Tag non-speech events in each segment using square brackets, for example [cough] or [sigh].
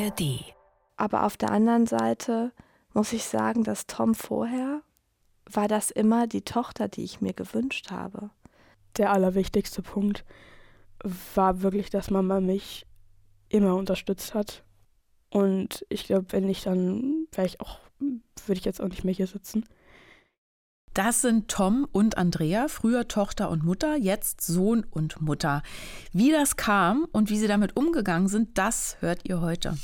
ARD. Aber auf der anderen Seite muss ich sagen, dass Tom vorher war das immer die Tochter, die ich mir gewünscht habe. Der allerwichtigste Punkt war wirklich, dass Mama mich immer unterstützt hat. Und ich glaube, wenn nicht, dann wäre ich auch, würde ich jetzt auch nicht mehr hier sitzen. Das sind Tom und Andrea, früher Tochter und Mutter, jetzt Sohn und Mutter. Wie das kam und wie sie damit umgegangen sind, das hört ihr heute.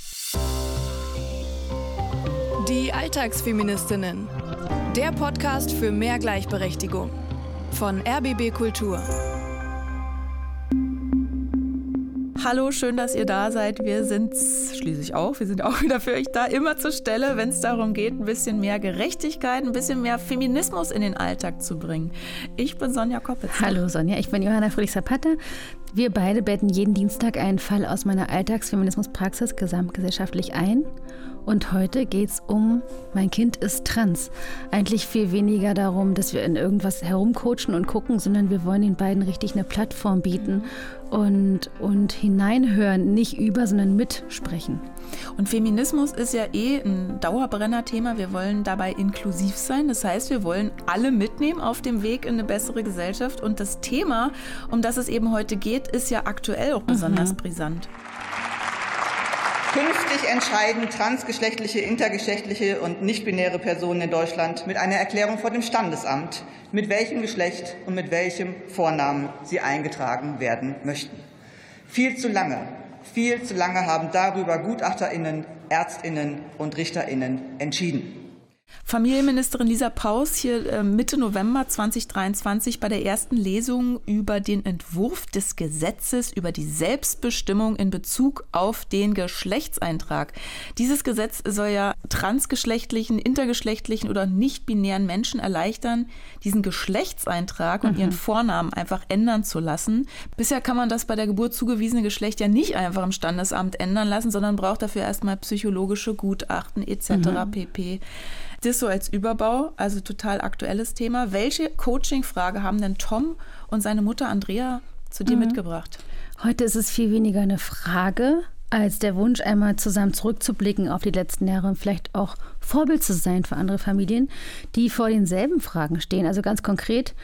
Die Alltagsfeministinnen. Der Podcast für mehr Gleichberechtigung von RBB Kultur. Hallo, schön, dass ihr da seid. Wir sind schließlich auch. Wir sind auch wieder für euch da, immer zur Stelle, wenn es darum geht, ein bisschen mehr Gerechtigkeit, ein bisschen mehr Feminismus in den Alltag zu bringen. Ich bin Sonja Koppitz. Hallo Sonja, ich bin Johanna Friedrich-Zapata. Wir beide betten jeden Dienstag einen Fall aus meiner Alltagsfeminismuspraxis gesamtgesellschaftlich ein. Und heute geht es um Mein Kind ist trans. Eigentlich viel weniger darum, dass wir in irgendwas herumcoachen und gucken, sondern wir wollen den beiden richtig eine Plattform bieten und, und hineinhören, nicht über, sondern mitsprechen. Und Feminismus ist ja eh ein Dauerbrenner-Thema. Wir wollen dabei inklusiv sein. Das heißt, wir wollen alle mitnehmen auf dem Weg in eine bessere Gesellschaft. Und das Thema, um das es eben heute geht, ist ja aktuell auch besonders mhm. brisant. Künftig entscheiden transgeschlechtliche, intergeschlechtliche und nichtbinäre Personen in Deutschland mit einer Erklärung vor dem Standesamt, mit welchem Geschlecht und mit welchem Vornamen sie eingetragen werden möchten. Viel zu lange, viel zu lange haben darüber Gutachterinnen, Ärztinnen und Richterinnen entschieden. Familienministerin Lisa Paus hier äh, Mitte November 2023 bei der ersten Lesung über den Entwurf des Gesetzes über die Selbstbestimmung in Bezug auf den Geschlechtseintrag. Dieses Gesetz soll ja transgeschlechtlichen, intergeschlechtlichen oder nicht-binären Menschen erleichtern, diesen Geschlechtseintrag und mhm. ihren Vornamen einfach ändern zu lassen. Bisher kann man das bei der Geburt zugewiesene Geschlecht ja nicht einfach im Standesamt ändern lassen, sondern braucht dafür erstmal psychologische Gutachten etc. Mhm. pp. Das so als Überbau, also total aktuelles Thema. Welche Coaching-Frage haben denn Tom und seine Mutter Andrea zu dir mhm. mitgebracht? Heute ist es viel weniger eine Frage als der Wunsch, einmal zusammen zurückzublicken auf die letzten Jahre und vielleicht auch Vorbild zu sein für andere Familien, die vor denselben Fragen stehen. Also ganz konkret,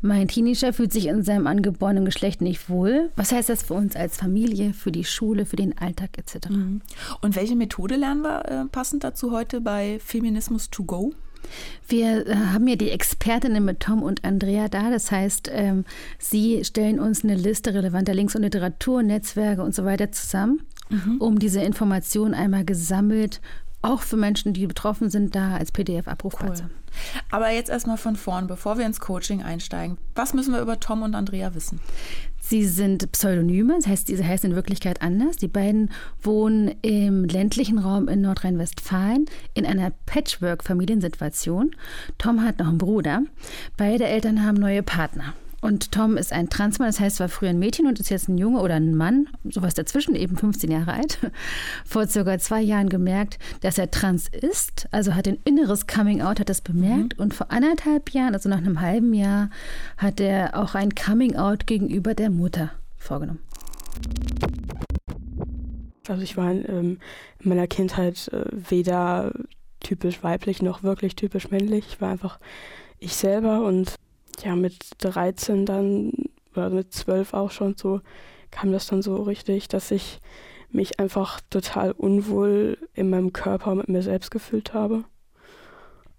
mein Teenager fühlt sich in seinem angeborenen Geschlecht nicht wohl. Was heißt das für uns als Familie, für die Schule, für den Alltag etc.? Mhm. Und welche Methode lernen wir äh, passend dazu heute bei Feminismus to go? Wir äh, haben ja die Expertinnen mit Tom und Andrea da. Das heißt, ähm, sie stellen uns eine Liste relevanter Links und Literatur, Netzwerke und so weiter zusammen mhm. um diese Informationen einmal gesammelt, auch für Menschen, die betroffen sind, da als PDF abrufbar cool. Aber jetzt erstmal von vorn, bevor wir ins Coaching einsteigen. Was müssen wir über Tom und Andrea wissen? Sie sind Pseudonyme, das heißt, diese heißen in Wirklichkeit anders. Die beiden wohnen im ländlichen Raum in Nordrhein-Westfalen in einer Patchwork-Familiensituation. Tom hat noch einen Bruder. Beide Eltern haben neue Partner. Und Tom ist ein Transmann, das heißt, war früher ein Mädchen und ist jetzt ein Junge oder ein Mann, sowas dazwischen, eben 15 Jahre alt. [laughs] Vor circa zwei Jahren gemerkt, dass er trans ist, also hat ein inneres Coming Out, hat das bemerkt. Mhm. Und vor anderthalb Jahren, also nach einem halben Jahr, hat er auch ein Coming Out gegenüber der Mutter vorgenommen. Also ich war in, ähm, in meiner Kindheit äh, weder typisch weiblich noch wirklich typisch männlich. Ich war einfach ich selber und ja, mit 13 dann, oder mit 12 auch schon so, kam das dann so richtig, dass ich mich einfach total unwohl in meinem Körper mit mir selbst gefühlt habe.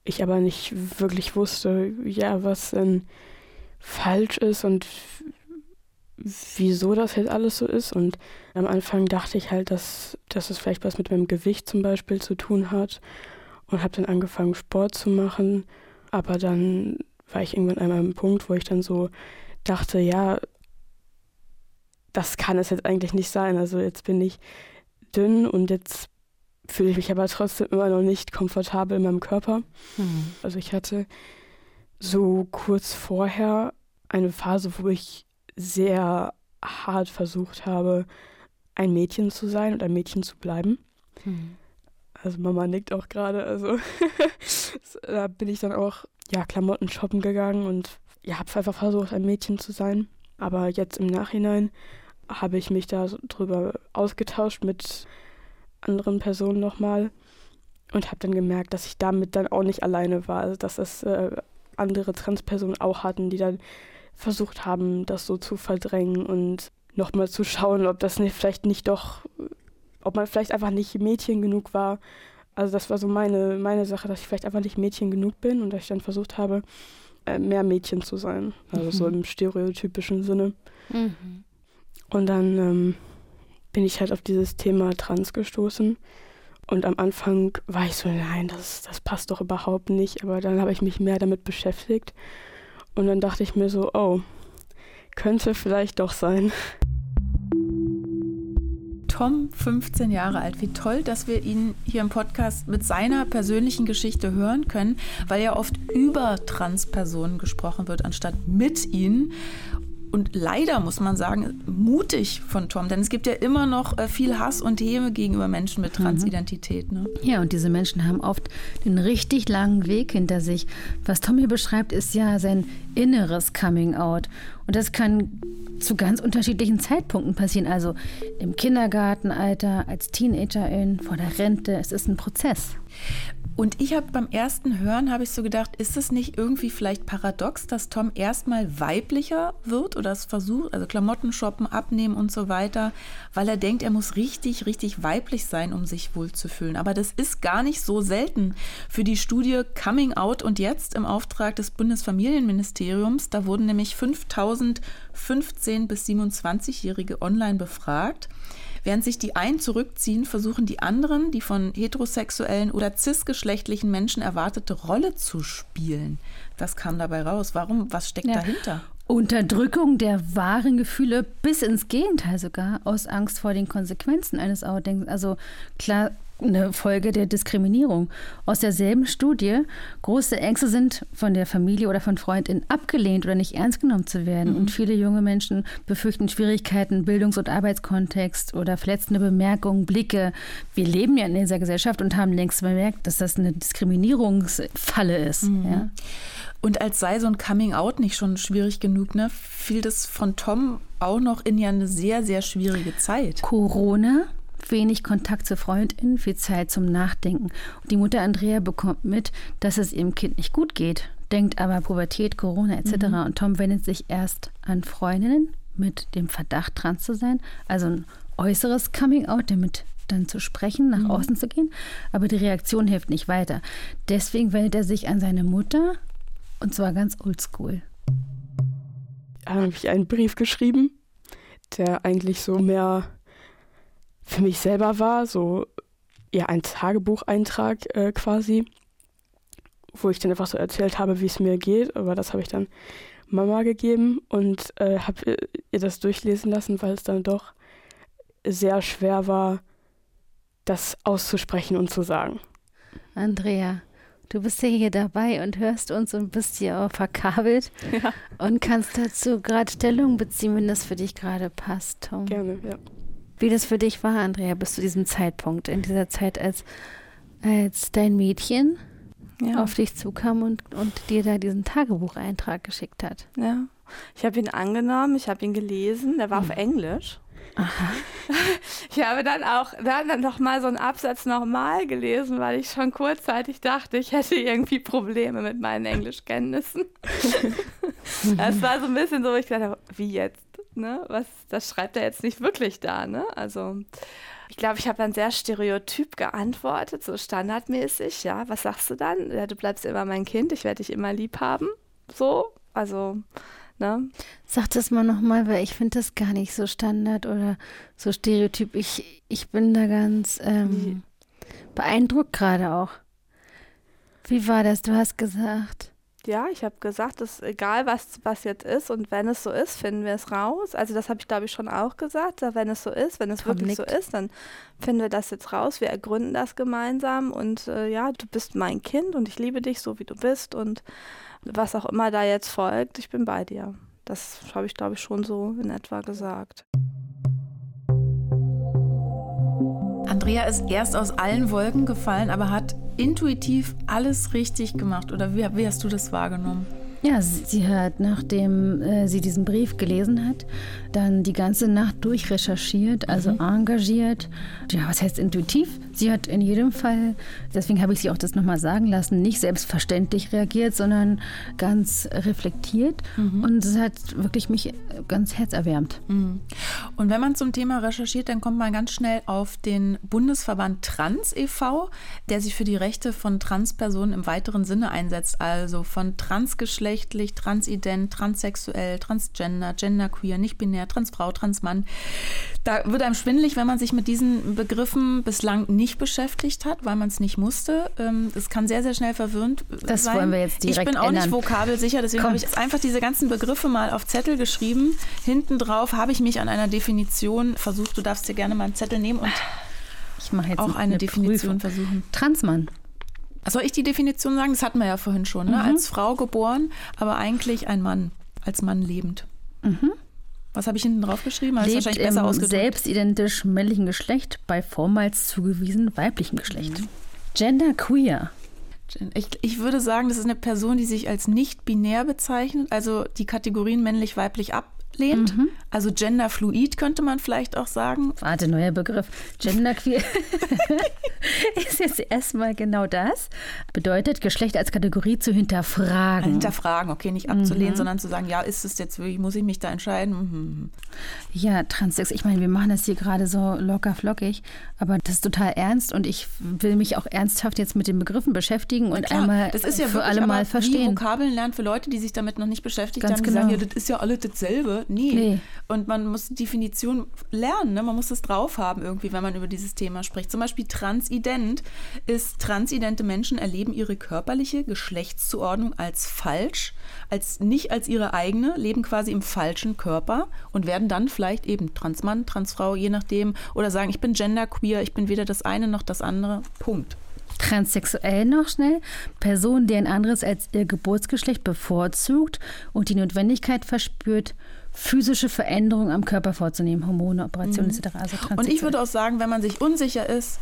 Ich aber nicht wirklich wusste, ja, was denn falsch ist und wieso das jetzt alles so ist. Und am Anfang dachte ich halt, dass, dass es vielleicht was mit meinem Gewicht zum Beispiel zu tun hat und habe dann angefangen, Sport zu machen. Aber dann war ich irgendwann einmal am Punkt, wo ich dann so dachte, ja, das kann es jetzt eigentlich nicht sein. Also jetzt bin ich dünn und jetzt fühle ich mich aber trotzdem immer noch nicht komfortabel in meinem Körper. Mhm. Also ich hatte so kurz vorher eine Phase, wo ich sehr hart versucht habe, ein Mädchen zu sein und ein Mädchen zu bleiben. Mhm. Also Mama nickt auch gerade. Also [laughs] da bin ich dann auch ja, Klamotten shoppen gegangen und ja, habe einfach versucht, ein Mädchen zu sein. Aber jetzt im Nachhinein habe ich mich da drüber ausgetauscht mit anderen Personen nochmal und habe dann gemerkt, dass ich damit dann auch nicht alleine war, also dass das äh, andere Transpersonen auch hatten, die dann versucht haben, das so zu verdrängen und nochmal zu schauen, ob das nicht, vielleicht nicht doch, ob man vielleicht einfach nicht Mädchen genug war. Also das war so meine, meine Sache, dass ich vielleicht einfach nicht Mädchen genug bin und dass ich dann versucht habe, äh, mehr Mädchen zu sein. Also mhm. so im stereotypischen Sinne. Mhm. Und dann ähm, bin ich halt auf dieses Thema Trans gestoßen. Und am Anfang war ich so, nein, das, das passt doch überhaupt nicht. Aber dann habe ich mich mehr damit beschäftigt. Und dann dachte ich mir so, oh, könnte vielleicht doch sein. Tom, 15 Jahre alt. Wie toll, dass wir ihn hier im Podcast mit seiner persönlichen Geschichte hören können, weil ja oft über Transpersonen gesprochen wird, anstatt mit ihnen und leider muss man sagen, mutig von Tom, denn es gibt ja immer noch äh, viel Hass und Häme gegenüber Menschen mit mhm. Transidentität. Ne? Ja, und diese Menschen haben oft den richtig langen Weg hinter sich. Was Tom hier beschreibt, ist ja sein inneres Coming Out. Und das kann zu ganz unterschiedlichen Zeitpunkten passieren. Also im Kindergartenalter, als Teenagerin, vor der Rente. Es ist ein Prozess. Und ich habe beim ersten Hören habe ich so gedacht, ist es nicht irgendwie vielleicht paradox, dass Tom erstmal weiblicher wird oder es versucht, also Klamotten shoppen, abnehmen und so weiter, weil er denkt, er muss richtig, richtig weiblich sein, um sich wohlzufühlen. Aber das ist gar nicht so selten. Für die Studie Coming Out und jetzt im Auftrag des Bundesfamilienministeriums, da wurden nämlich 5015 bis 27-Jährige online befragt. Während sich die einen zurückziehen, versuchen die anderen, die von heterosexuellen oder cisgeschlechtlichen Menschen erwartete Rolle zu spielen. Das kam dabei raus. Warum? Was steckt ja. dahinter? Unterdrückung der wahren Gefühle bis ins Gegenteil sogar, aus Angst vor den Konsequenzen eines Outdenkens. Also klar, eine Folge der Diskriminierung. Aus derselben Studie, große Ängste sind von der Familie oder von Freundinnen abgelehnt oder nicht ernst genommen zu werden. Mhm. Und viele junge Menschen befürchten Schwierigkeiten, Bildungs- und Arbeitskontext oder verletzende Bemerkungen, Blicke. Wir leben ja in dieser Gesellschaft und haben längst bemerkt, dass das eine Diskriminierungsfalle ist. Mhm. Ja. Und als sei so ein Coming-out nicht schon schwierig genug, ne, fiel das von Tom auch noch in ja eine sehr, sehr schwierige Zeit. Corona wenig Kontakt zu Freundinnen, viel Zeit zum Nachdenken. Und die Mutter Andrea bekommt mit, dass es ihrem Kind nicht gut geht, denkt aber Pubertät, Corona etc. Mhm. Und Tom wendet sich erst an Freundinnen mit dem Verdacht, trans zu sein. Also ein äußeres Coming-out, damit dann zu sprechen, nach mhm. außen zu gehen. Aber die Reaktion hilft nicht weiter. Deswegen wendet er sich an seine Mutter und zwar ganz oldschool. Habe ich einen Brief geschrieben, der eigentlich so mehr für mich selber war, so ja ein Tagebucheintrag äh, quasi, wo ich dann einfach so erzählt habe, wie es mir geht. Aber das habe ich dann Mama gegeben und äh, habe ihr das durchlesen lassen, weil es dann doch sehr schwer war, das auszusprechen und zu sagen. Andrea, du bist ja hier dabei und hörst uns und bist hier auch verkabelt ja. und kannst dazu gerade Stellung beziehen, wenn das für dich gerade passt, Tom. Gerne, ja wie das für dich war, Andrea, bis zu diesem Zeitpunkt, in dieser Zeit, als, als dein Mädchen ja. auf dich zukam und, und dir da diesen Tagebucheintrag geschickt hat. Ja. Ich habe ihn angenommen, ich habe ihn gelesen, der war hm. auf Englisch. Aha. [laughs] Ich habe dann auch dann noch mal so einen Absatz nochmal gelesen, weil ich schon kurzzeitig dachte, ich hätte irgendwie Probleme mit meinen Englischkenntnissen. [laughs] das war so ein bisschen so, ich dachte, wie jetzt? Ne? Was, das schreibt er jetzt nicht wirklich da, ne? Also ich glaube, ich habe dann sehr stereotyp geantwortet, so standardmäßig, ja. Was sagst du dann? Ja, du bleibst immer mein Kind, ich werde dich immer lieb haben. So, also, ne? Sag das mal nochmal, weil ich finde das gar nicht so Standard oder so stereotyp. Ich, ich bin da ganz ähm, beeindruckt gerade auch. Wie war das? Du hast gesagt. Ja, ich habe gesagt, es ist egal, was, was jetzt ist und wenn es so ist, finden wir es raus. Also das habe ich, glaube ich, schon auch gesagt. Wenn es so ist, wenn es Tom wirklich nickt. so ist, dann finden wir das jetzt raus. Wir ergründen das gemeinsam und äh, ja, du bist mein Kind und ich liebe dich so, wie du bist und was auch immer da jetzt folgt, ich bin bei dir. Das habe ich, glaube ich, schon so in etwa gesagt. Andrea ist erst aus allen Wolken gefallen, aber hat intuitiv alles richtig gemacht. Oder wie, wie hast du das wahrgenommen? Ja, sie hat, nachdem äh, sie diesen Brief gelesen hat, dann die ganze Nacht durchrecherchiert, also mhm. engagiert. Ja, was heißt intuitiv? Sie hat in jedem Fall, deswegen habe ich sie auch das nochmal sagen lassen, nicht selbstverständlich reagiert, sondern ganz reflektiert. Mhm. Und es hat wirklich mich ganz herzerwärmt. Mhm. Und wenn man zum Thema recherchiert, dann kommt man ganz schnell auf den Bundesverband Trans e.V., der sich für die Rechte von Transpersonen im weiteren Sinne einsetzt, also von transgeschlechtlich, transident, transsexuell, transgender, genderqueer, nicht binär, transfrau, transmann. Da wird einem schwindelig, wenn man sich mit diesen Begriffen bislang nicht beschäftigt hat, weil man es nicht musste. Ähm, das kann sehr, sehr schnell verwirrend das sein. wollen wir jetzt direkt Ich bin auch ändern. nicht vokabelsicher, deswegen habe ich einfach diese ganzen Begriffe mal auf Zettel geschrieben. Hinten drauf habe ich mich an einer Definition versucht. Du darfst dir gerne mal einen Zettel nehmen und ich mache jetzt auch eine, eine Definition Prüfung. versuchen. Transmann. Soll ich die Definition sagen? Das hatten wir ja vorhin schon. Ne? Mhm. Als Frau geboren, aber eigentlich ein Mann, als Mann lebend. Mhm. Was habe ich hinten drauf geschrieben? Also Lebt wahrscheinlich besser im selbstidentisch männlichen Geschlecht bei vormals zugewiesen weiblichem Geschlecht. Mhm. Gender queer. Ich, ich, würde sagen, das ist eine Person, die sich als nicht binär bezeichnet, also die Kategorien männlich, weiblich ab, ablehnt. Mhm. Also genderfluid könnte man vielleicht auch sagen. Warte, neuer Begriff. Genderqueer [laughs] ist jetzt erstmal genau das. Bedeutet, Geschlecht als Kategorie zu hinterfragen. Hinterfragen, okay, nicht abzulehnen, mhm. sondern zu sagen, ja, ist es jetzt wirklich, muss ich mich da entscheiden? Mhm. Ja, Transsex, ich meine, wir machen das hier gerade so locker flockig, aber das ist total ernst und ich will mich auch ernsthaft jetzt mit den Begriffen beschäftigen und klar, einmal das ist ja für alle Mal verstehen. Vokabeln lernen für Leute, die sich damit noch nicht beschäftigt Ganz haben, genau. die sagen, ja, das ist ja alles dasselbe nie. Nee. Und man muss die Definition lernen, ne? man muss es drauf haben irgendwie, wenn man über dieses Thema spricht. Zum Beispiel transident ist, transidente Menschen erleben ihre körperliche Geschlechtszuordnung als falsch, als nicht als ihre eigene, leben quasi im falschen Körper und werden dann vielleicht eben Transmann, Transfrau, je nachdem, oder sagen, ich bin genderqueer, ich bin weder das eine noch das andere. Punkt transsexuell noch schnell, Person, die ein anderes als ihr Geburtsgeschlecht bevorzugt und die Notwendigkeit verspürt, physische Veränderungen am Körper vorzunehmen, Hormone, Operationen mhm. etc. Also und ich würde auch sagen, wenn man sich unsicher ist,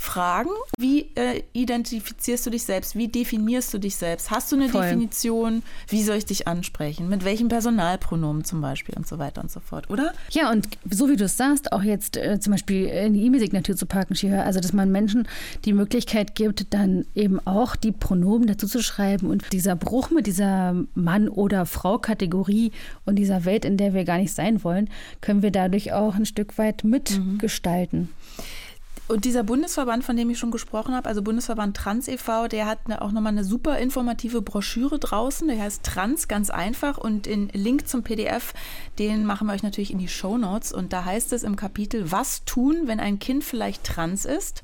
fragen. Wie äh, identifizierst du dich selbst? Wie definierst du dich selbst? Hast du eine Voll. Definition? Wie soll ich dich ansprechen? Mit welchem Personalpronomen zum Beispiel und so weiter und so fort, oder? Ja, und so wie du es sagst, auch jetzt äh, zum Beispiel in die E-Mail-Signatur zu packen, Shihör, also dass man Menschen die Möglichkeit gibt, dann eben auch die Pronomen dazu zu schreiben und dieser Bruch mit dieser Mann- oder Frau-Kategorie und dieser Welt, in der wir gar nicht sein wollen, können wir dadurch auch ein Stück weit mitgestalten. Mhm. Und dieser Bundesverband, von dem ich schon gesprochen habe, also Bundesverband Trans e.V., der hat eine, auch nochmal eine super informative Broschüre draußen, der heißt Trans ganz einfach und den Link zum PDF, den machen wir euch natürlich in die Show Notes und da heißt es im Kapitel, was tun, wenn ein Kind vielleicht trans ist?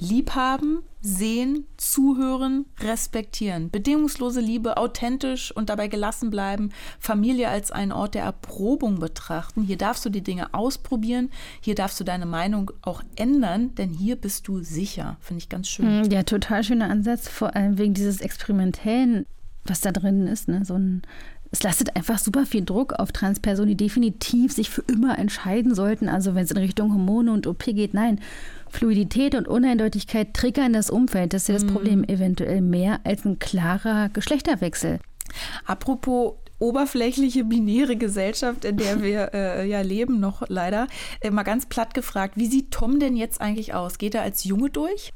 Liebhaben, sehen, zuhören, respektieren. Bedingungslose Liebe, authentisch und dabei gelassen bleiben. Familie als einen Ort der Erprobung betrachten. Hier darfst du die Dinge ausprobieren. Hier darfst du deine Meinung auch ändern, denn hier bist du sicher. Finde ich ganz schön. Hm, ja, total schöner Ansatz, vor allem wegen dieses Experimentellen, was da drin ist. Ne? So ein es lastet einfach super viel Druck auf Transpersonen, die definitiv sich für immer entscheiden sollten. Also wenn es in Richtung Hormone und OP geht, nein. Fluidität und Uneindeutigkeit triggern das Umfeld. Das ist ja das mhm. Problem eventuell mehr als ein klarer Geschlechterwechsel. Apropos oberflächliche, binäre Gesellschaft, in der wir [laughs] äh, ja leben, noch leider. Äh, mal ganz platt gefragt, wie sieht Tom denn jetzt eigentlich aus? Geht er als Junge durch?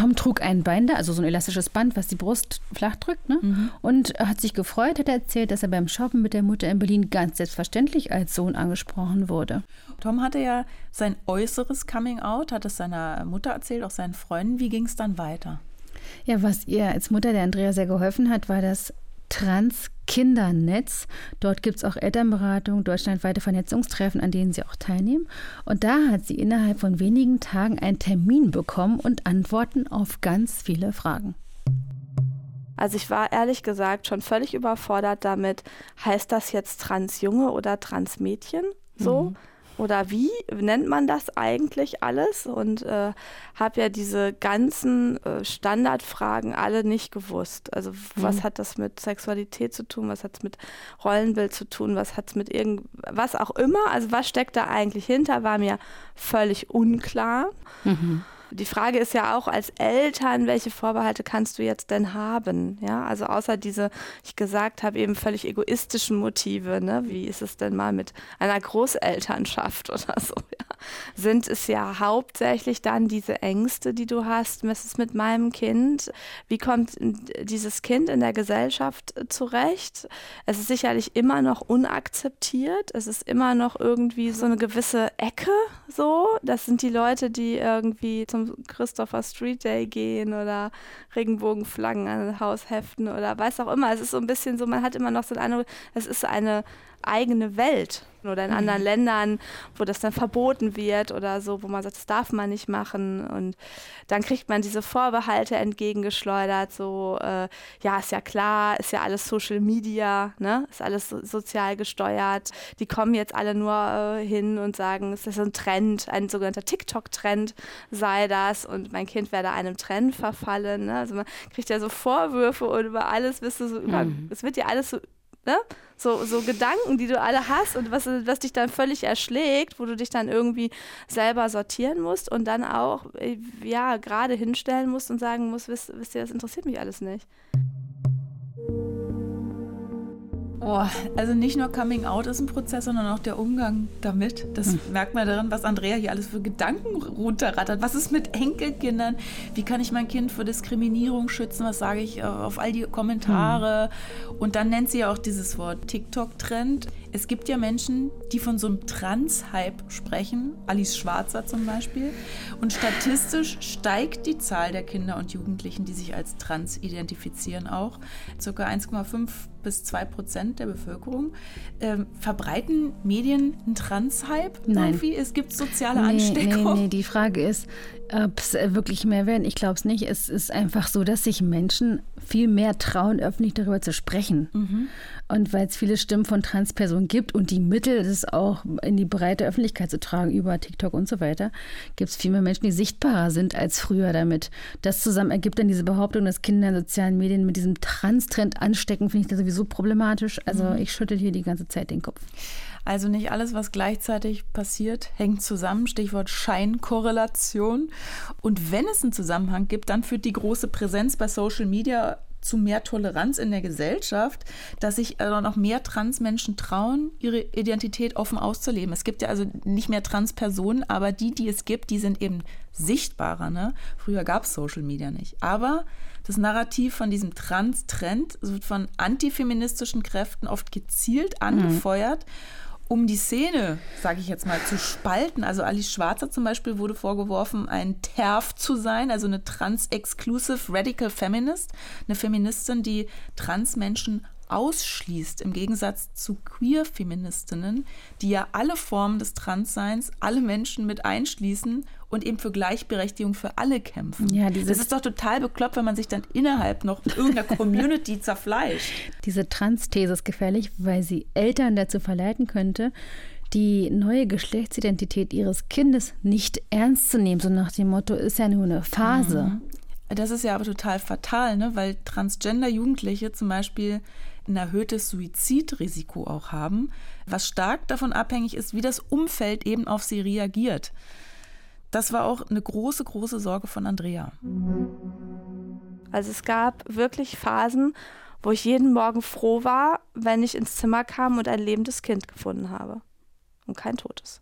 Tom trug ein Binder, also so ein elastisches Band, was die Brust flach drückt, ne? Mhm. und hat sich gefreut, hat erzählt, dass er beim Shoppen mit der Mutter in Berlin ganz selbstverständlich als Sohn angesprochen wurde. Tom hatte ja sein äußeres Coming-out, hat es seiner Mutter erzählt, auch seinen Freunden. Wie ging es dann weiter? Ja, was ihr als Mutter der Andrea sehr geholfen hat, war das Trans-Kindernetz. Dort gibt es auch Elternberatung, deutschlandweite Vernetzungstreffen, an denen sie auch teilnehmen. Und da hat sie innerhalb von wenigen Tagen einen Termin bekommen und Antworten auf ganz viele Fragen. Also ich war ehrlich gesagt schon völlig überfordert damit, heißt das jetzt Transjunge oder Transmädchen? So. Mhm oder wie nennt man das eigentlich alles? Und äh, habe ja diese ganzen äh, Standardfragen alle nicht gewusst. Also was mhm. hat das mit Sexualität zu tun? Was hat es mit Rollenbild zu tun? Was hat es mit irgend was auch immer? Also was steckt da eigentlich hinter? War mir völlig unklar. Mhm. Die Frage ist ja auch als Eltern, welche Vorbehalte kannst du jetzt denn haben? Ja, also außer diese, ich gesagt habe, eben völlig egoistischen Motive, ne? Wie ist es denn mal mit einer Großelternschaft [laughs] oder so? Ja? Sind es ja hauptsächlich dann diese Ängste, die du hast, was ist mit meinem Kind? Wie kommt dieses Kind in der Gesellschaft zurecht? Es ist sicherlich immer noch unakzeptiert. Es ist immer noch irgendwie so eine gewisse Ecke so. Das sind die Leute, die irgendwie zum Christopher Street Day gehen oder Regenbogenflaggen an Haus heften oder weiß auch immer. Es ist so ein bisschen so, man hat immer noch so eine, es ist eine eigene Welt oder in mhm. anderen Ländern, wo das dann verboten wird oder so, wo man sagt, das darf man nicht machen und dann kriegt man diese Vorbehalte entgegengeschleudert, so äh, ja, ist ja klar, ist ja alles Social Media, ne, ist alles so, sozial gesteuert, die kommen jetzt alle nur äh, hin und sagen, es ist ein Trend, ein sogenannter TikTok-Trend sei das und mein Kind werde einem Trend verfallen, ne? also man kriegt ja so Vorwürfe und über alles, wirst du so über, mhm. es wird ja alles so ne? So, so Gedanken, die du alle hast und was, was dich dann völlig erschlägt, wo du dich dann irgendwie selber sortieren musst und dann auch, äh, ja, gerade hinstellen musst und sagen musst, wisst, wisst ihr, das interessiert mich alles nicht. Oh, also nicht nur Coming Out ist ein Prozess, sondern auch der Umgang damit. Das hm. merkt man daran, was Andrea hier alles für Gedanken runterrattert. Was ist mit Enkelkindern? Wie kann ich mein Kind vor Diskriminierung schützen? Was sage ich äh, auf all die Kommentare? Hm. Und dann nennt sie ja auch dieses Wort TikTok-Trend. Es gibt ja Menschen, die von so einem Trans-Hype sprechen, Alice Schwarzer zum Beispiel. Und statistisch steigt die Zahl der Kinder und Jugendlichen, die sich als trans identifizieren, auch. Circa 1,5 bis 2 Prozent der Bevölkerung. Ähm, verbreiten Medien einen Trans-Hype? Nein. Irgendwie? Es gibt soziale nee, Ansteckung. Nee, nee, die Frage ist, ob es wirklich mehr werden. Ich glaube es nicht. Es ist einfach so, dass sich Menschen viel mehr trauen, öffentlich darüber zu sprechen. Mhm. Und weil es viele Stimmen von Transpersonen gibt und die Mittel, das auch in die breite Öffentlichkeit zu tragen, über TikTok und so weiter, gibt es viel mehr Menschen, die sichtbarer sind als früher damit. Das zusammen ergibt dann diese Behauptung, dass Kinder in sozialen Medien mit diesem Trans-Trend anstecken, finde ich das sowieso problematisch. Also mhm. ich schüttel hier die ganze Zeit den Kopf. Also nicht alles, was gleichzeitig passiert, hängt zusammen. Stichwort Scheinkorrelation. Und wenn es einen Zusammenhang gibt, dann führt die große Präsenz bei Social Media zu mehr Toleranz in der Gesellschaft, dass sich also noch mehr Transmenschen trauen, ihre Identität offen auszuleben. Es gibt ja also nicht mehr Transpersonen, aber die, die es gibt, die sind eben sichtbarer. Ne? Früher gab es Social Media nicht. Aber das Narrativ von diesem Trans-Trend wird von antifeministischen Kräften oft gezielt angefeuert. Mhm um die Szene, sage ich jetzt mal, zu spalten. Also Alice Schwarzer zum Beispiel wurde vorgeworfen, ein TERF zu sein, also eine Trans-Exclusive Radical Feminist, eine Feministin, die Transmenschen ausschließt, im Gegensatz zu Queer-Feministinnen, die ja alle Formen des Transseins, alle Menschen mit einschließen und eben für Gleichberechtigung für alle kämpfen. Ja, das ist doch total bekloppt, wenn man sich dann innerhalb noch irgendeiner [laughs] Community zerfleischt. Diese Trans-These ist gefährlich, weil sie Eltern dazu verleiten könnte, die neue Geschlechtsidentität ihres Kindes nicht ernst zu nehmen, so nach dem Motto, ist ja nur eine Phase. Mhm. Das ist ja aber total fatal, ne? weil Transgender-Jugendliche zum Beispiel ein erhöhtes Suizidrisiko auch haben, was stark davon abhängig ist, wie das Umfeld eben auf sie reagiert. Das war auch eine große, große Sorge von Andrea. Also es gab wirklich Phasen, wo ich jeden Morgen froh war, wenn ich ins Zimmer kam und ein lebendes Kind gefunden habe und kein totes.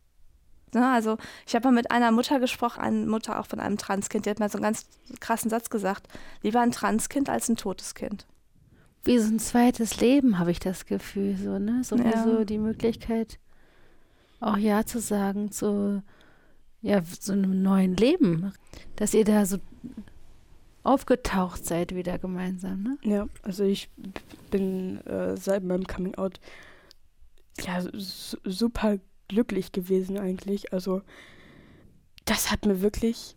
Ne, also ich habe mal mit einer Mutter gesprochen, eine Mutter auch von einem Transkind, die hat mir so einen ganz krassen Satz gesagt, lieber ein Transkind als ein totes Kind wie so ein zweites Leben, habe ich das Gefühl, so, ne? So ja. so die Möglichkeit, auch Ja zu sagen zu ja, so einem neuen Leben. Dass ihr da so aufgetaucht seid wieder gemeinsam, ne? Ja, also ich bin äh, seit meinem Coming Out ja super glücklich gewesen eigentlich. Also das hat mir wirklich,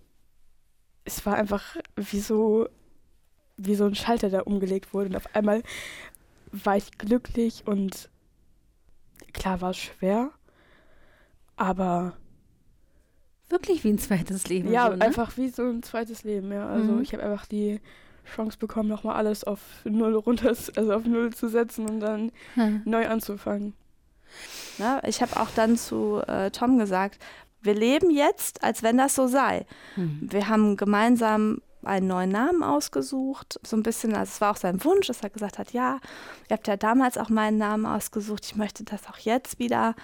es war einfach wie so wie so ein Schalter, der umgelegt wurde. Und auf einmal war ich glücklich und klar war es schwer, aber wirklich wie ein zweites Leben. Ja, so, ne? einfach wie so ein zweites Leben, ja. Also mhm. ich habe einfach die Chance bekommen, nochmal alles auf null runter, also auf null zu setzen und dann hm. neu anzufangen. Na, ich habe auch dann zu äh, Tom gesagt, Wir leben jetzt, als wenn das so sei. Mhm. Wir haben gemeinsam einen neuen Namen ausgesucht, so ein bisschen, also es war auch sein Wunsch, dass er gesagt hat, ja, ihr habt ja damals auch meinen Namen ausgesucht, ich möchte das auch jetzt wieder.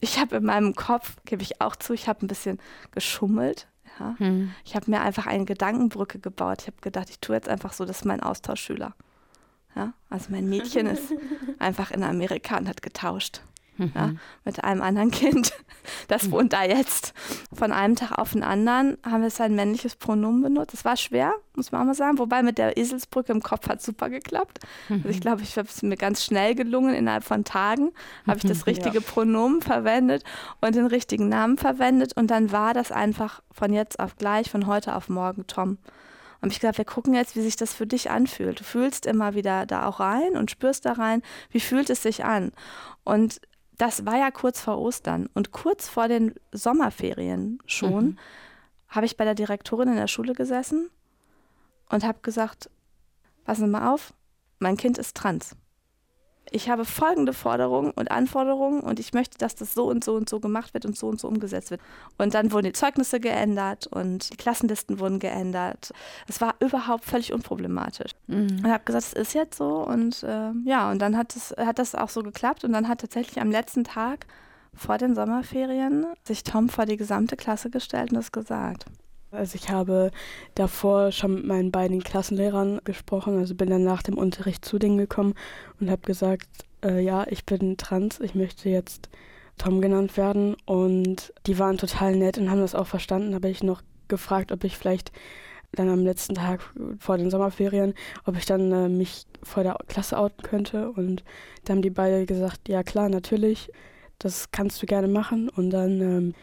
Ich habe in meinem Kopf, gebe ich auch zu, ich habe ein bisschen geschummelt. Ja. Hm. Ich habe mir einfach eine Gedankenbrücke gebaut. Ich habe gedacht, ich tue jetzt einfach so, das ist mein Austauschschüler. Ja, also mein Mädchen ist [laughs] einfach in Amerika und hat getauscht mhm. ja, mit einem anderen [laughs] Kind. Das mhm. wohnt da jetzt. Von einem Tag auf den anderen haben wir sein männliches Pronomen benutzt. Es war schwer, muss man auch mal sagen. Wobei mit der Eselsbrücke im Kopf hat super geklappt. Also ich mhm. glaube, ich habe es mir ganz schnell gelungen. Innerhalb von Tagen habe ich das [laughs] richtige ja. Pronomen verwendet und den richtigen Namen verwendet. Und dann war das einfach von jetzt auf gleich, von heute auf morgen Tom. Und ich gesagt, wir gucken jetzt, wie sich das für dich anfühlt. Du fühlst immer wieder da auch rein und spürst da rein, wie fühlt es sich an. Und das war ja kurz vor Ostern und kurz vor den Sommerferien schon mhm. habe ich bei der Direktorin in der Schule gesessen und habe gesagt, passen Sie mal auf, mein Kind ist trans ich habe folgende Forderungen und Anforderungen und ich möchte, dass das so und so und so gemacht wird und so und so umgesetzt wird. Und dann wurden die Zeugnisse geändert und die Klassenlisten wurden geändert. Es war überhaupt völlig unproblematisch. Mhm. Und habe gesagt, es ist jetzt so und äh, ja, und dann hat, es, hat das auch so geklappt und dann hat tatsächlich am letzten Tag vor den Sommerferien sich Tom vor die gesamte Klasse gestellt und das gesagt. Also ich habe davor schon mit meinen beiden Klassenlehrern gesprochen, also bin dann nach dem Unterricht zu denen gekommen und habe gesagt, äh, ja, ich bin trans, ich möchte jetzt Tom genannt werden. Und die waren total nett und haben das auch verstanden, habe ich noch gefragt, ob ich vielleicht dann am letzten Tag vor den Sommerferien, ob ich dann äh, mich vor der Klasse outen könnte. Und da haben die beide gesagt, ja klar, natürlich, das kannst du gerne machen. Und dann ähm,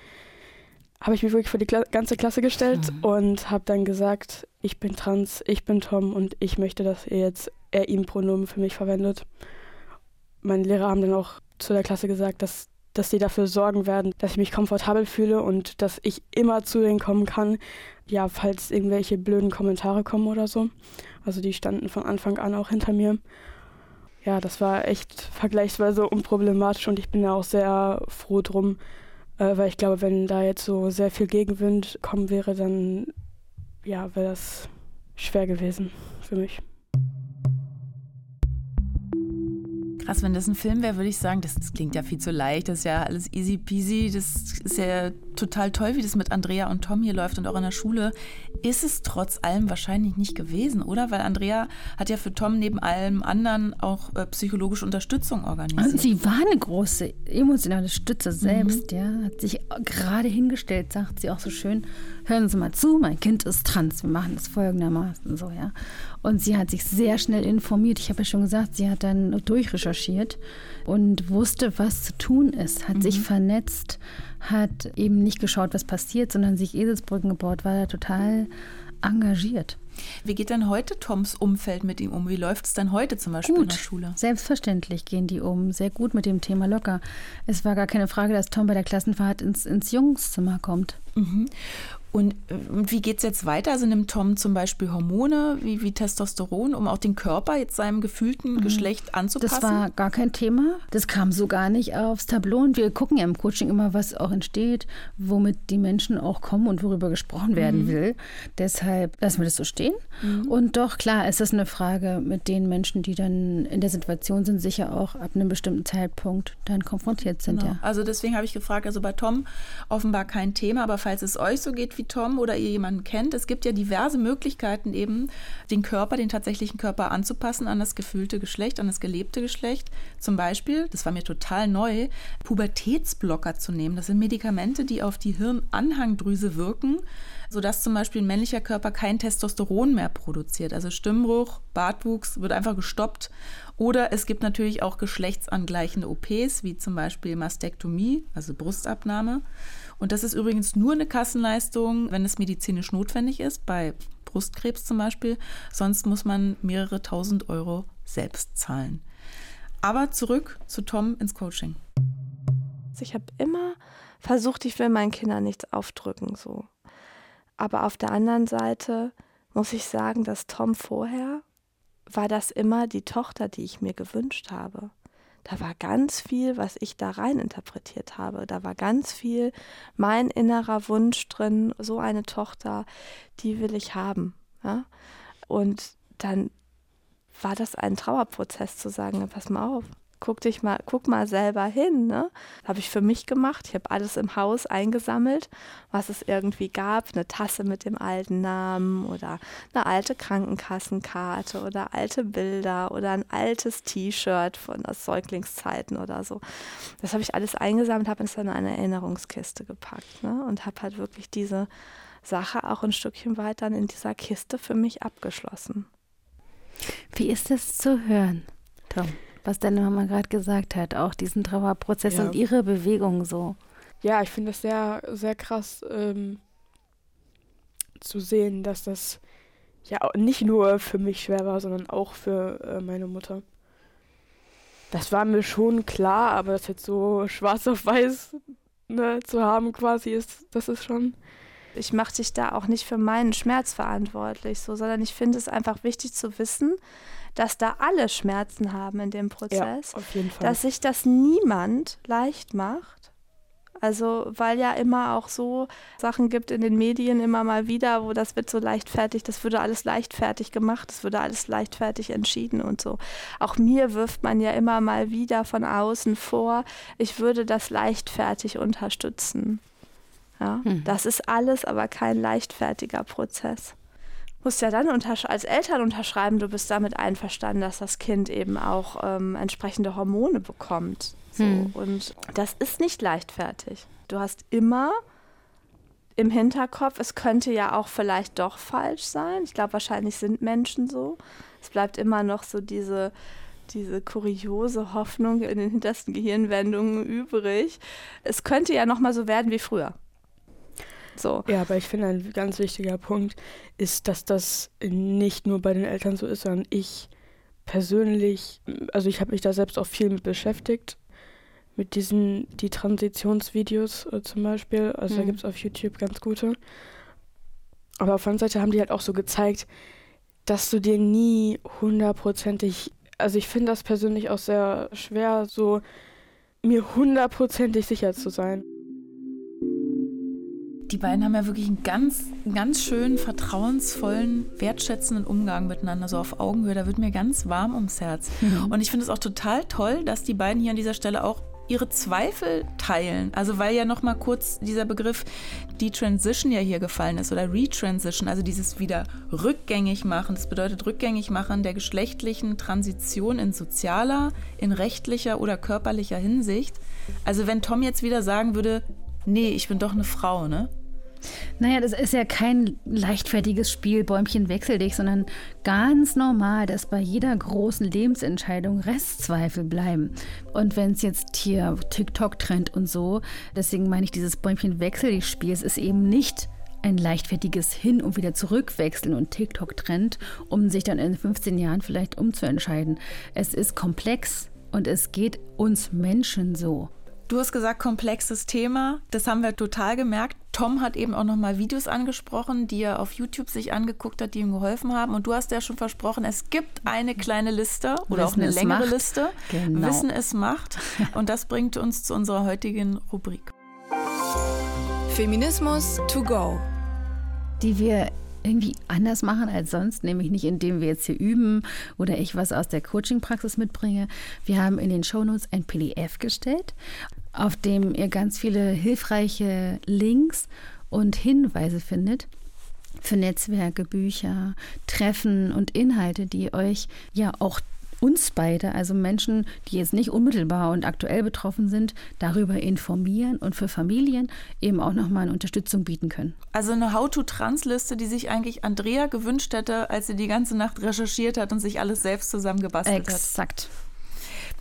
habe ich mich wirklich vor die Kla ganze Klasse gestellt mhm. und habe dann gesagt, ich bin trans, ich bin Tom und ich möchte, dass ihr jetzt er ihm Pronomen für mich verwendet. Meine Lehrer haben dann auch zu der Klasse gesagt, dass, dass sie dafür sorgen werden, dass ich mich komfortabel fühle und dass ich immer zu denen kommen kann, ja, falls irgendwelche blöden Kommentare kommen oder so. Also die standen von Anfang an auch hinter mir. Ja, das war echt vergleichsweise unproblematisch und ich bin da auch sehr froh drum, äh, weil ich glaube, wenn da jetzt so sehr viel Gegenwind kommen wäre, dann ja, wäre das schwer gewesen für mich. Krass, wenn das ein Film wäre, würde ich sagen, das, das, klingt ja viel zu leicht, das ist ja alles easy peasy, das ist ja total toll, wie das mit Andrea und Tom hier läuft und auch in der Schule. Ist es trotz allem wahrscheinlich nicht gewesen, oder? Weil Andrea hat ja für Tom neben allem anderen auch äh, psychologische Unterstützung organisiert. Und sie war eine große emotionale Stütze selbst, mhm. ja. Hat sich gerade hingestellt, sagt sie auch so schön. Hören Sie mal zu, mein Kind ist trans, wir machen das folgendermaßen so, ja. Und sie hat sich sehr schnell informiert. Ich habe ja schon gesagt, sie hat dann durchrecherchiert und wusste, was zu tun ist, hat mhm. sich vernetzt, hat eben nicht geschaut, was passiert, sondern sich Eselsbrücken gebaut, war da total engagiert. Wie geht denn heute Toms Umfeld mit ihm um? Wie läuft es dann heute zum Beispiel gut, in der Schule? Selbstverständlich gehen die um, sehr gut mit dem Thema locker. Es war gar keine Frage, dass Tom bei der Klassenfahrt ins, ins Jungszimmer kommt. Mhm. Und äh, wie geht es jetzt weiter? Also nimmt Tom zum Beispiel Hormone wie, wie Testosteron, um auch den Körper jetzt seinem gefühlten mhm. Geschlecht anzupassen? Das war gar kein Thema. Das kam so gar nicht aufs Tableau. Und wir gucken ja im Coaching immer, was auch entsteht, womit die Menschen auch kommen und worüber gesprochen werden mhm. will. Deshalb lassen wir das so stehen. Mhm. Und doch, klar, ist das eine Frage mit den Menschen, die dann in der Situation sind, sicher auch ab einem bestimmten Zeitpunkt dann konfrontiert sind. Genau. Ja. Also deswegen habe ich gefragt, also bei Tom offenbar kein Thema, aber falls es euch so geht wie Tom oder ihr jemanden kennt, es gibt ja diverse Möglichkeiten eben, den Körper, den tatsächlichen Körper anzupassen an das gefühlte Geschlecht, an das gelebte Geschlecht. Zum Beispiel, das war mir total neu, Pubertätsblocker zu nehmen. Das sind Medikamente, die auf die Hirnanhangdrüse wirken sodass zum Beispiel ein männlicher Körper kein Testosteron mehr produziert. Also Stimmbruch, Bartwuchs wird einfach gestoppt. Oder es gibt natürlich auch geschlechtsangleichende OPs, wie zum Beispiel Mastektomie, also Brustabnahme. Und das ist übrigens nur eine Kassenleistung, wenn es medizinisch notwendig ist, bei Brustkrebs zum Beispiel. Sonst muss man mehrere tausend Euro selbst zahlen. Aber zurück zu Tom ins Coaching. Ich habe immer versucht, ich will meinen Kindern nichts aufdrücken, so. Aber auf der anderen Seite muss ich sagen, dass Tom vorher war das immer die Tochter, die ich mir gewünscht habe da war ganz viel, was ich da rein interpretiert habe. Da war ganz viel mein innerer Wunsch drin, so eine Tochter, die will ich haben. Ja? Und dann war das ein Trauerprozess zu sagen, pass mal auf, guck dich mal, guck mal selber hin. Ne? Habe ich für mich gemacht. Ich habe alles im Haus eingesammelt, was es irgendwie gab. Eine Tasse mit dem alten Namen oder eine alte Krankenkassenkarte oder alte Bilder oder ein altes T-Shirt von aus Säuglingszeiten oder so. Das habe ich alles eingesammelt, habe es dann in eine Erinnerungskiste gepackt ne? und habe halt wirklich diese Sache auch ein Stückchen weit dann in dieser Kiste für mich abgeschlossen. Wie ist das zu hören, Tom? Was deine Mama gerade gesagt hat, auch diesen Trauerprozess ja. und ihre Bewegung so. Ja, ich finde es sehr, sehr krass ähm, zu sehen, dass das ja nicht nur für mich schwer war, sondern auch für äh, meine Mutter. Das war mir schon klar, aber das jetzt so schwarz auf weiß ne, zu haben quasi ist, das ist schon. Ich mache dich da auch nicht für meinen Schmerz verantwortlich, so, sondern ich finde es einfach wichtig zu wissen, dass da alle Schmerzen haben in dem Prozess, ja, auf jeden Fall. dass sich das niemand leicht macht. Also, weil ja immer auch so Sachen gibt in den Medien immer mal wieder, wo das wird so leichtfertig, das würde alles leichtfertig gemacht, das würde alles leichtfertig entschieden und so. Auch mir wirft man ja immer mal wieder von außen vor, ich würde das leichtfertig unterstützen. Ja, hm. Das ist alles aber kein leichtfertiger Prozess musst ja dann als Eltern unterschreiben, du bist damit einverstanden, dass das Kind eben auch ähm, entsprechende Hormone bekommt. So. Hm. Und das ist nicht leichtfertig. Du hast immer im Hinterkopf, es könnte ja auch vielleicht doch falsch sein. Ich glaube, wahrscheinlich sind Menschen so. Es bleibt immer noch so diese, diese kuriose Hoffnung in den hintersten Gehirnwendungen übrig. Es könnte ja noch mal so werden wie früher. So. Ja, aber ich finde, ein ganz wichtiger Punkt ist, dass das nicht nur bei den Eltern so ist, sondern ich persönlich, also ich habe mich da selbst auch viel mit beschäftigt, mit diesen, die Transitionsvideos äh, zum Beispiel. Also mhm. da gibt es auf YouTube ganz gute. Aber auf der anderen Seite haben die halt auch so gezeigt, dass du dir nie hundertprozentig, also ich finde das persönlich auch sehr schwer, so mir hundertprozentig sicher zu sein die beiden haben ja wirklich einen ganz, ganz schönen, vertrauensvollen, wertschätzenden Umgang miteinander, so auf Augenhöhe. Da wird mir ganz warm ums Herz. Mhm. [laughs] Und ich finde es auch total toll, dass die beiden hier an dieser Stelle auch ihre Zweifel teilen. Also weil ja noch mal kurz dieser Begriff die Transition ja hier gefallen ist oder Retransition, also dieses wieder rückgängig machen. Das bedeutet rückgängig machen der geschlechtlichen Transition in sozialer, in rechtlicher oder körperlicher Hinsicht. Also wenn Tom jetzt wieder sagen würde, nee, ich bin doch eine Frau, ne? Naja, das ist ja kein leichtfertiges Spiel, Bäumchen wechsel dich, sondern ganz normal, dass bei jeder großen Lebensentscheidung Restzweifel bleiben. Und wenn es jetzt hier TikTok-Trend und so, deswegen meine ich, dieses Bäumchen wechsel dich Spiel, es ist eben nicht ein leichtfertiges Hin- und wieder zurückwechseln und TikTok-Trend, um sich dann in 15 Jahren vielleicht umzuentscheiden. Es ist komplex und es geht uns Menschen so. Du hast gesagt, komplexes Thema. Das haben wir total gemerkt. Tom hat eben auch noch mal Videos angesprochen, die er auf YouTube sich angeguckt hat, die ihm geholfen haben. Und du hast ja schon versprochen, es gibt eine kleine Liste oder Wissen auch eine längere macht. Liste. Genau. Wissen es macht. [laughs] Und das bringt uns zu unserer heutigen Rubrik. Feminismus to go. Die wir irgendwie anders machen als sonst, nämlich nicht indem wir jetzt hier üben oder ich was aus der Coaching-Praxis mitbringe. Wir haben in den Shownotes ein PDF gestellt, auf dem ihr ganz viele hilfreiche Links und Hinweise findet für Netzwerke, Bücher, Treffen und Inhalte, die euch ja auch uns beide, also Menschen, die jetzt nicht unmittelbar und aktuell betroffen sind, darüber informieren und für Familien eben auch nochmal eine Unterstützung bieten können. Also eine How-to-Trans-Liste, die sich eigentlich Andrea gewünscht hätte, als sie die ganze Nacht recherchiert hat und sich alles selbst zusammengebastelt Exakt. hat. Exakt.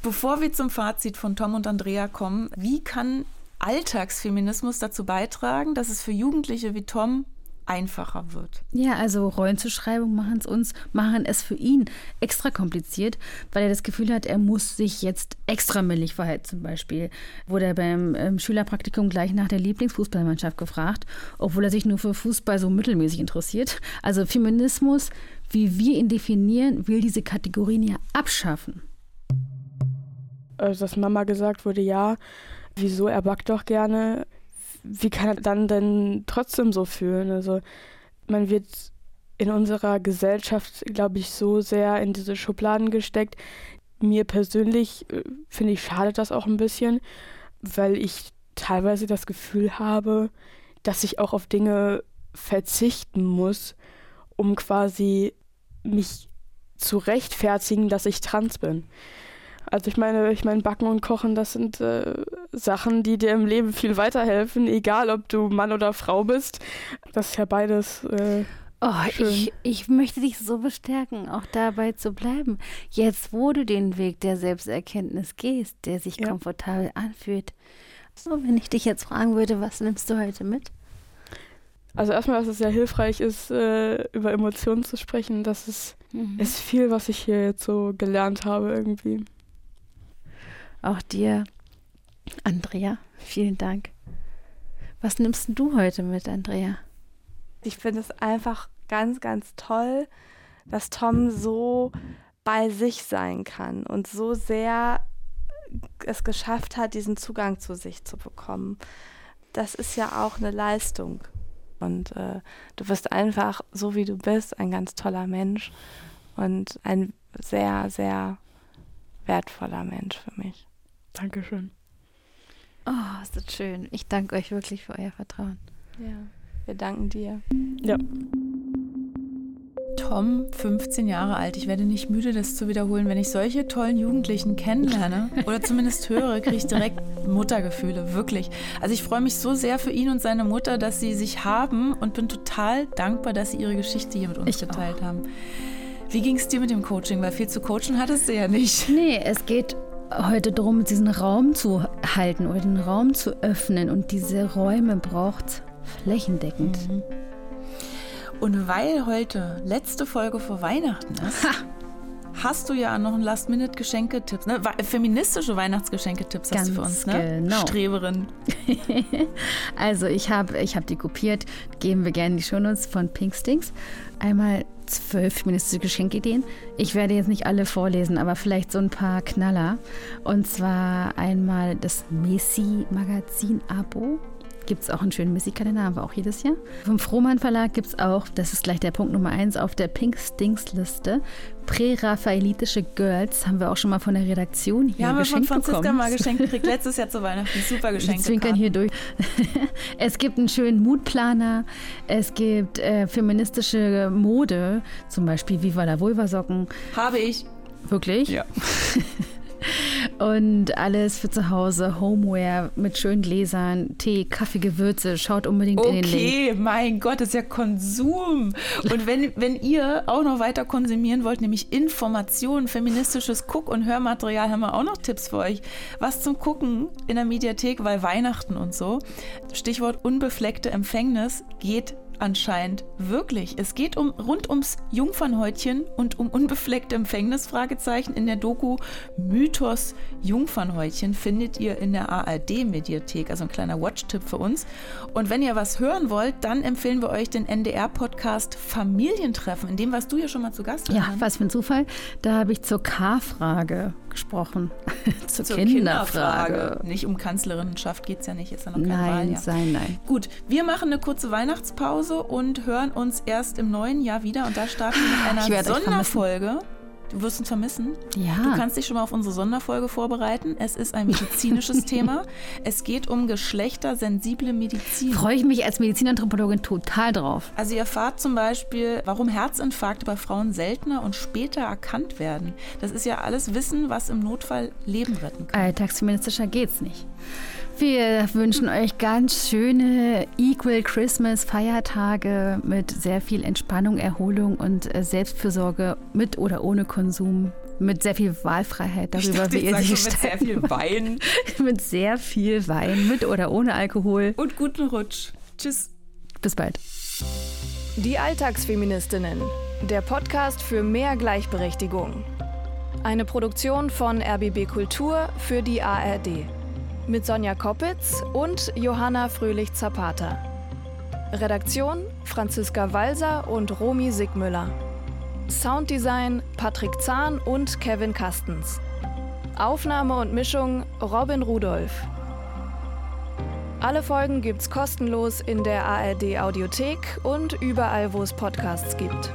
Bevor wir zum Fazit von Tom und Andrea kommen, wie kann Alltagsfeminismus dazu beitragen, dass es für Jugendliche wie Tom einfacher wird. Ja, also Rollenzuschreibung machen es uns, machen es für ihn extra kompliziert, weil er das Gefühl hat, er muss sich jetzt extra männlich verhalten. Zum Beispiel wurde er beim ähm, Schülerpraktikum gleich nach der Lieblingsfußballmannschaft gefragt, obwohl er sich nur für Fußball so mittelmäßig interessiert. Also Feminismus, wie wir ihn definieren, will diese Kategorien ja abschaffen. also dass Mama gesagt wurde, ja, wieso, er backt doch gerne. Wie kann er dann denn trotzdem so fühlen? Also man wird in unserer Gesellschaft, glaube ich, so sehr in diese Schubladen gesteckt. Mir persönlich äh, finde ich, schadet das auch ein bisschen, weil ich teilweise das Gefühl habe, dass ich auch auf Dinge verzichten muss, um quasi mich zu rechtfertigen, dass ich trans bin. Also ich meine, ich meine, Backen und Kochen, das sind äh, Sachen, die dir im Leben viel weiterhelfen, egal ob du Mann oder Frau bist. Das ist ja beides. Äh, oh, ich, ich möchte dich so bestärken, auch dabei zu bleiben. Jetzt, wo du den Weg der Selbsterkenntnis gehst, der sich ja. komfortabel anfühlt. So, wenn ich dich jetzt fragen würde, was nimmst du heute mit? Also erstmal, dass es sehr hilfreich ist, äh, über Emotionen zu sprechen. Das ist, mhm. ist viel, was ich hier jetzt so gelernt habe irgendwie. Auch dir, Andrea, vielen Dank. Was nimmst du heute mit, Andrea? Ich finde es einfach ganz, ganz toll, dass Tom so bei sich sein kann und so sehr es geschafft hat, diesen Zugang zu sich zu bekommen. Das ist ja auch eine Leistung. Und äh, du wirst einfach, so wie du bist, ein ganz toller Mensch und ein sehr, sehr wertvoller Mensch für mich. Dankeschön. Oh, ist das schön. Ich danke euch wirklich für euer Vertrauen. Ja, wir danken dir. Ja. Tom, 15 Jahre alt. Ich werde nicht müde, das zu wiederholen. Wenn ich solche tollen Jugendlichen kennenlerne oder zumindest höre, kriege ich direkt Muttergefühle, wirklich. Also ich freue mich so sehr für ihn und seine Mutter, dass sie sich haben und bin total dankbar, dass sie ihre Geschichte hier mit uns ich geteilt auch. haben. Wie ging es dir mit dem Coaching? Weil viel zu coachen hattest du ja nicht. Nee, es geht heute darum, diesen Raum zu halten oder den Raum zu öffnen. Und diese Räume braucht flächendeckend. Mhm. Und weil heute letzte Folge vor Weihnachten ist, ha. Hast du ja noch einen Last-Minute-Geschenketipps, ne? Feministische Weihnachtsgeschenketipps hast du für uns, ne? Genau. Streberin. [laughs] also ich habe ich hab die kopiert, geben wir gerne die Shownotes von Pinkstings. Einmal zwölf feministische Geschenkideen. Ich werde jetzt nicht alle vorlesen, aber vielleicht so ein paar Knaller. Und zwar einmal das Messi-Magazin-Abo gibt es auch einen schönen Musikkalender, haben wir auch jedes Jahr. Vom Frohmann Verlag gibt es auch, das ist gleich der Punkt Nummer eins auf der Pink Stinks Liste, präraphaelitische Girls, haben wir auch schon mal von der Redaktion hier ja, haben geschenkt wir von Franziska bekommen. mal geschenkt [laughs] gekriegt, letztes Jahr zu Weihnachten, super Geschenk. Wir zwinkern hier durch. [laughs] es gibt einen schönen Mutplaner, es gibt äh, feministische Mode, zum Beispiel Viva la Vulva Socken. Habe ich. Wirklich? Ja. [laughs] Und alles für zu Hause, Homeware mit schönen Gläsern, Tee, Kaffee, Gewürze. Schaut unbedingt okay, in den Link. Okay, mein Gott, das ist ja Konsum. Und wenn, wenn ihr auch noch weiter konsumieren wollt, nämlich Informationen, feministisches Guck- und Hörmaterial, haben wir auch noch Tipps für euch. Was zum Gucken in der Mediathek, weil Weihnachten und so. Stichwort unbefleckte Empfängnis geht anscheinend wirklich. Es geht um rund ums Jungfernhäutchen und um unbefleckte Empfängnis Fragezeichen in der Doku Mythos Jungfernhäutchen findet ihr in der ARD Mediathek, also ein kleiner Watch-Tipp für uns. Und wenn ihr was hören wollt, dann empfehlen wir euch den NDR Podcast Familientreffen, in dem warst du ja schon mal zu Gast. Ja, was für ein Zufall. Da habe ich zur K-Frage gesprochen. [laughs] zur, zur Kinderfrage. Kinderfrage. Nicht um Kanzlerinnenschaft geht es ja nicht, ist ja noch keine nein, Wahl. Nein, sein, nein. Gut, wir machen eine kurze Weihnachtspause Pause und hören uns erst im neuen Jahr wieder. Und da starten wir mit einer Sonderfolge. Du wirst uns vermissen. Ja. Du kannst dich schon mal auf unsere Sonderfolge vorbereiten. Es ist ein medizinisches [laughs] Thema. Es geht um geschlechtersensible Medizin. Freue ich mich als Medizinanthropologin total drauf. Also ihr erfahrt zum Beispiel, warum Herzinfarkte bei Frauen seltener und später erkannt werden. Das ist ja alles Wissen, was im Notfall Leben retten kann. Alltagsfeministischer geht's nicht. Wir wünschen euch ganz schöne Equal Christmas Feiertage mit sehr viel Entspannung, Erholung und äh, Selbstfürsorge mit oder ohne Konsum. Mit sehr viel Wahlfreiheit darüber, dachte, wie ihr sie Mit sehr viel Wein. [laughs] mit sehr viel Wein, mit oder ohne Alkohol. Und guten Rutsch. Tschüss. Bis bald. Die Alltagsfeministinnen. Der Podcast für mehr Gleichberechtigung. Eine Produktion von RBB Kultur für die ARD mit Sonja Koppitz und Johanna Fröhlich-Zapata. Redaktion Franziska Walser und Romy Sigmüller. Sounddesign Patrick Zahn und Kevin Kastens. Aufnahme und Mischung Robin Rudolph. Alle Folgen gibt's kostenlos in der ARD Audiothek und überall, wo es Podcasts gibt.